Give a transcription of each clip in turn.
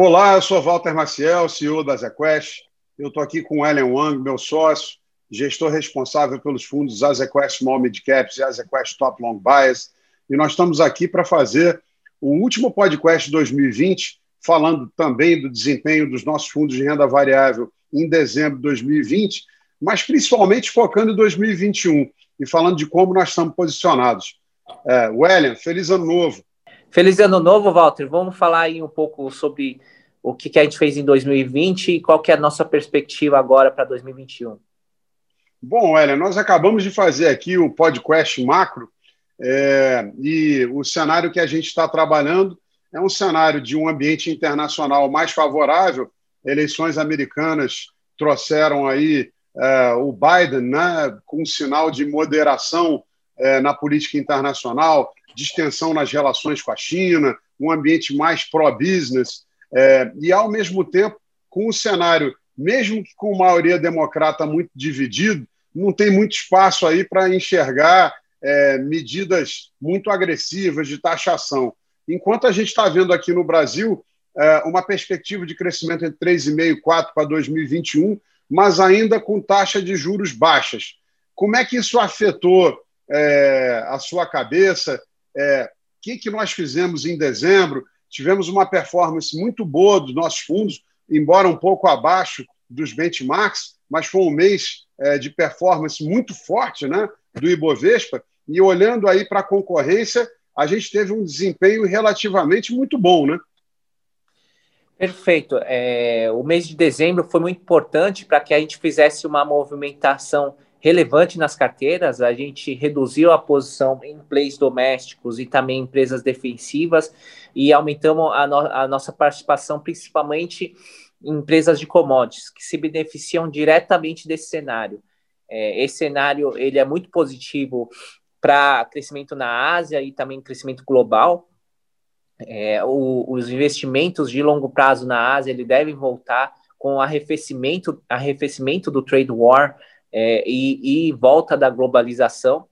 Olá, eu sou Walter Maciel, CEO da ZQuest. Eu estou aqui com o Ellen Wang, meu sócio, gestor responsável pelos fundos AZQuest Small Mid Caps e AZQuest Top Long Bias. E nós estamos aqui para fazer o último podcast 2020, falando também do desempenho dos nossos fundos de renda variável em dezembro de 2020, mas principalmente focando em 2021 e falando de como nós estamos posicionados. É, Wellen, feliz ano novo. Feliz ano novo, Walter. Vamos falar aí um pouco sobre o que, que a gente fez em 2020 e qual que é a nossa perspectiva agora para 2021. Bom, Wellen, nós acabamos de fazer aqui o podcast macro é, e o cenário que a gente está trabalhando é um cenário de um ambiente internacional mais favorável. Eleições americanas trouxeram aí é, o Biden né, com um sinal de moderação é, na política internacional distensão nas relações com a China, um ambiente mais pró-business, é, e, ao mesmo tempo, com um cenário, mesmo que com maioria democrata muito dividido, não tem muito espaço aí para enxergar é, medidas muito agressivas de taxação. Enquanto a gente está vendo aqui no Brasil é, uma perspectiva de crescimento entre 3,5% e 4% para 2021, mas ainda com taxa de juros baixas. Como é que isso afetou é, a sua cabeça? É, que, que nós fizemos em dezembro. Tivemos uma performance muito boa dos nossos fundos, embora um pouco abaixo dos benchmarks, mas foi um mês é, de performance muito forte né, do Ibovespa. E olhando aí para a concorrência, a gente teve um desempenho relativamente muito bom, né? Perfeito. É, o mês de dezembro foi muito importante para que a gente fizesse uma movimentação relevante nas carteiras, a gente reduziu a posição em plays domésticos e também empresas defensivas e aumentamos a, no, a nossa participação principalmente em empresas de commodities que se beneficiam diretamente desse cenário. É, esse cenário ele é muito positivo para crescimento na Ásia e também crescimento global. É, o, os investimentos de longo prazo na Ásia ele devem voltar com arrefecimento, arrefecimento do trade war é, e, e volta da globalização.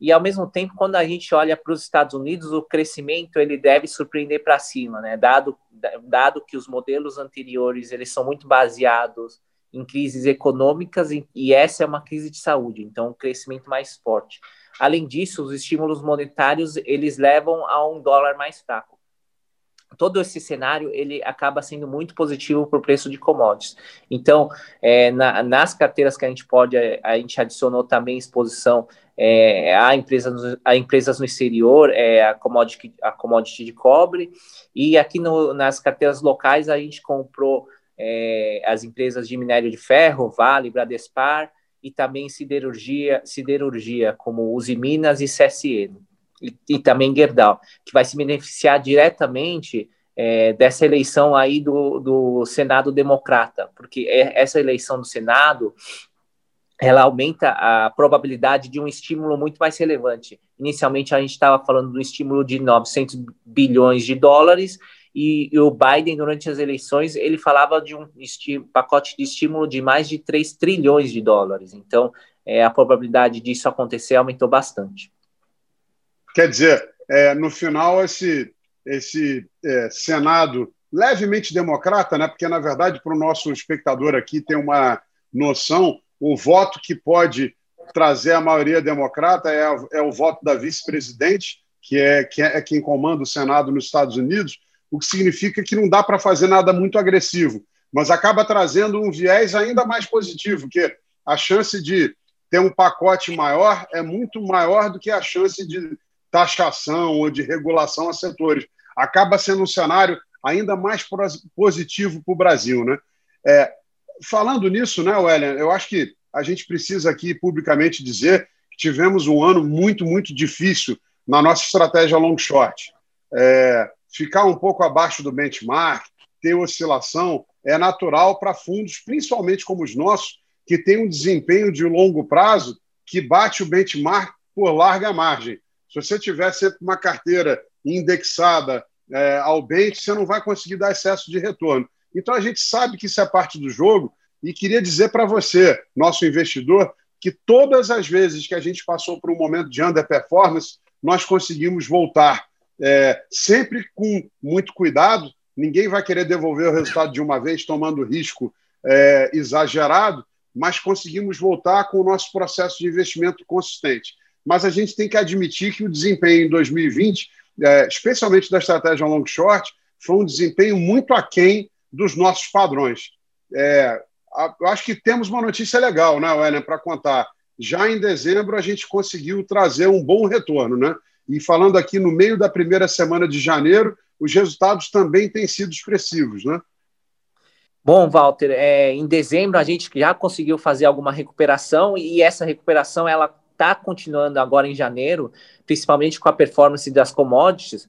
E ao mesmo tempo, quando a gente olha para os Estados Unidos, o crescimento ele deve surpreender para cima, né? Dado, dado que os modelos anteriores eles são muito baseados em crises econômicas e, e essa é uma crise de saúde, então um crescimento mais forte. Além disso, os estímulos monetários eles levam a um dólar mais fraco todo esse cenário ele acaba sendo muito positivo para o preço de commodities. Então, é, na, nas carteiras que a gente pode, a gente adicionou também exposição é, a, empresas, a empresas no exterior, é, a, commodity, a commodity de cobre, e aqui no, nas carteiras locais a gente comprou é, as empresas de minério de ferro, Vale, Bradespar, e também siderurgia, siderurgia como Uzi Minas e CSN e, e também Gerdau, que vai se beneficiar diretamente é, dessa eleição aí do, do Senado Democrata, porque é, essa eleição do Senado ela aumenta a probabilidade de um estímulo muito mais relevante. Inicialmente, a gente estava falando do estímulo de 900 bilhões de dólares, e, e, o Biden, durante as eleições, ele falava de um pacote de estímulo de mais de 3 trilhões de dólares. Então, é, a probabilidade disso acontecer aumentou bastante. Quer dizer, é, no final, esse, esse é, Senado levemente democrata, né? porque, na verdade, para o nosso espectador aqui tem uma noção, o voto que pode trazer a maioria democrata é, é o voto da vice-presidente, que é, que é quem comanda o Senado nos Estados Unidos, o que significa que não dá para fazer nada muito agressivo, mas acaba trazendo um viés ainda mais positivo, que a chance de ter um pacote maior é muito maior do que a chance de taxação ou de regulação a setores. Acaba sendo um cenário ainda mais positivo para o Brasil. Né? É, falando nisso, né, Wellen, eu acho que a gente precisa aqui publicamente dizer que tivemos um ano muito, muito difícil na nossa estratégia long short. É, ficar um pouco abaixo do benchmark, ter oscilação, é natural para fundos, principalmente como os nossos, que têm um desempenho de longo prazo que bate o benchmark por larga margem. Se você tiver sempre uma carteira indexada é, ao bem, você não vai conseguir dar excesso de retorno. Então a gente sabe que isso é parte do jogo e queria dizer para você, nosso investidor, que todas as vezes que a gente passou por um momento de underperformance, nós conseguimos voltar, é, sempre com muito cuidado, ninguém vai querer devolver o resultado de uma vez, tomando risco é, exagerado, mas conseguimos voltar com o nosso processo de investimento consistente. Mas a gente tem que admitir que o desempenho em 2020, é, especialmente da estratégia long short, foi um desempenho muito aquém dos nossos padrões. É, eu acho que temos uma notícia legal, né, William, para contar. Já em dezembro, a gente conseguiu trazer um bom retorno. Né? E falando aqui no meio da primeira semana de janeiro, os resultados também têm sido expressivos. Né? Bom, Walter, é, em dezembro a gente já conseguiu fazer alguma recuperação e essa recuperação ela está continuando agora em janeiro, principalmente com a performance das commodities.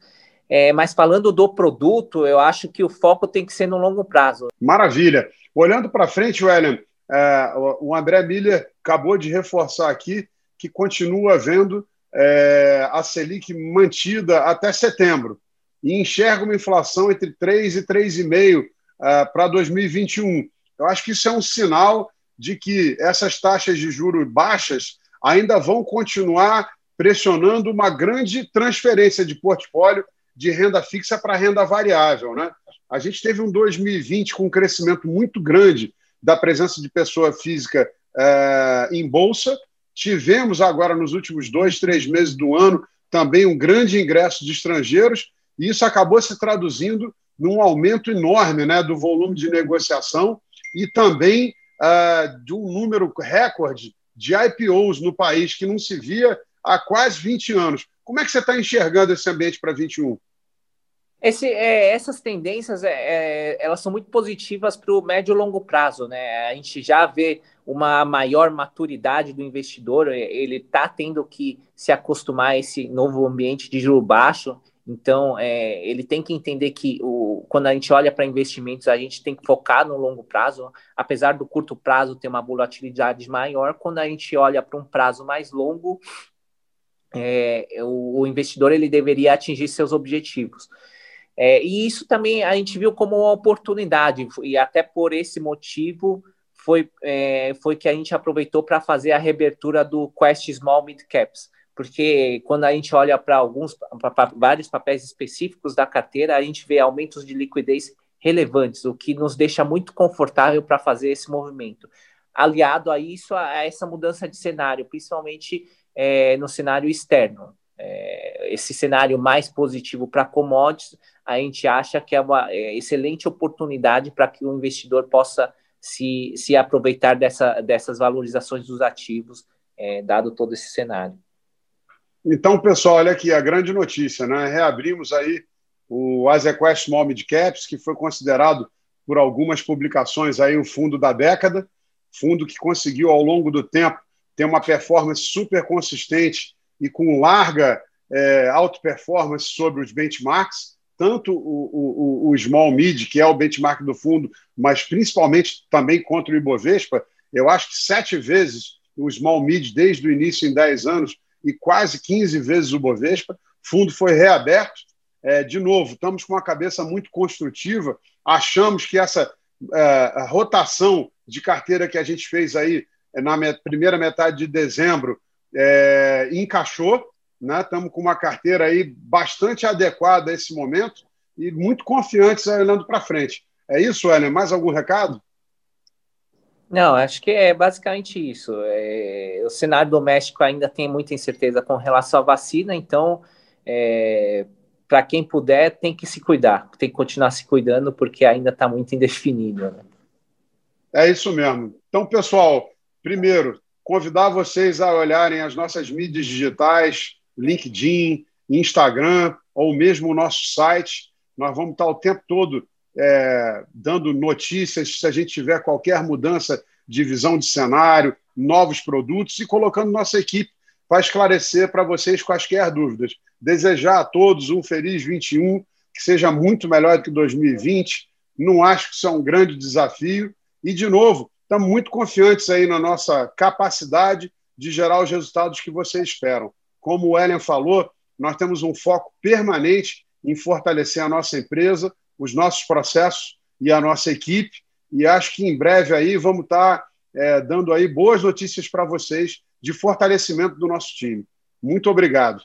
É, mas falando do produto, eu acho que o foco tem que ser no longo prazo. Maravilha. Olhando para frente, William, é, o André Miller acabou de reforçar aqui que continua vendo é, a Selic mantida até setembro e enxerga uma inflação entre 3 e 3,5 uh, para 2021. Eu acho que isso é um sinal de que essas taxas de juros baixas ainda vão continuar pressionando uma grande transferência de portfólio de renda fixa para renda variável. Né? A gente teve um 2020 com um crescimento muito grande da presença de pessoa física uh, em bolsa. Tivemos agora, nos últimos dois, três meses do ano, também um grande ingresso de estrangeiros, e isso acabou se traduzindo num aumento enorme né, do volume de negociação e também uh, de um número recorde de IPOs no país que não se via há quase 20 anos. Como é que você está enxergando esse ambiente para 21? Esse, é, essas tendências é, é, elas são muito positivas para o médio e longo prazo, né? A gente já vê uma maior maturidade do investidor, ele está tendo que se acostumar a esse novo ambiente de juro baixo. Então, é, ele tem que entender que o, quando a gente olha para investimentos, a gente tem que focar no longo prazo, apesar do curto prazo ter uma volatilidade maior, quando a gente olha para um prazo mais longo, é, o, o, investidor ele deveria atingir seus objetivos. É, e isso também a gente viu como uma oportunidade, e até por esse motivo foi, é, foi que a gente aproveitou para fazer a reabertura do Quest Small Mid Caps porque quando a gente olha para alguns vários papéis específicos da carteira, a gente vê aumentos de liquidez relevantes, o que nos deixa muito confortável para fazer esse movimento. Aliado a isso, a essa mudança de cenário, principalmente é, no cenário externo. É, esse cenário mais positivo para commodities, a gente acha que é uma é, excelente oportunidade para que o investidor possa se, se aproveitar dessa, dessas valorizações dos ativos, é, dado todo esse cenário. Então, pessoal, olha aqui a grande notícia, né? Reabrimos aí o AsiaQuest Small Mid Caps, que foi considerado por algumas publicações aí o fundo da década, fundo que conseguiu ao longo do tempo ter uma performance super consistente e com larga é, alta performance sobre os benchmarks, tanto o, o, o Small Mid, que é o benchmark do fundo, mas principalmente também contra o Ibovespa. Eu acho que sete vezes o Small Mid desde o início em 10 anos e quase 15 vezes o Bovespa. O fundo foi reaberto. É, de novo, estamos com uma cabeça muito construtiva. Achamos que essa é, rotação de carteira que a gente fez aí na primeira metade de dezembro é, encaixou. Né? Estamos com uma carteira aí bastante adequada a esse momento e muito confiantes olhando para frente. É isso, Ellen? Mais algum recado? Não, acho que é basicamente isso. É, o cenário doméstico ainda tem muita incerteza com relação à vacina, então, é, para quem puder, tem que se cuidar, tem que continuar se cuidando, porque ainda está muito indefinido. Né? É isso mesmo. Então, pessoal, primeiro, convidar vocês a olharem as nossas mídias digitais, LinkedIn, Instagram, ou mesmo o nosso site. Nós vamos estar o tempo todo é, dando notícias se a gente tiver qualquer mudança de visão de cenário, novos produtos e colocando nossa equipe para esclarecer para vocês quaisquer dúvidas. Desejar a todos um feliz 21, que seja muito melhor do que 2020. Não acho que isso é um grande desafio. E, de novo, estamos muito confiantes aí na nossa capacidade de gerar os resultados que vocês esperam. Como o Ellen falou, nós temos um foco permanente em fortalecer a nossa empresa, os nossos processos e a nossa equipe. E acho que em breve aí vamos estar é, dando aí boas notícias para vocês de fortalecimento do nosso time. Muito obrigado.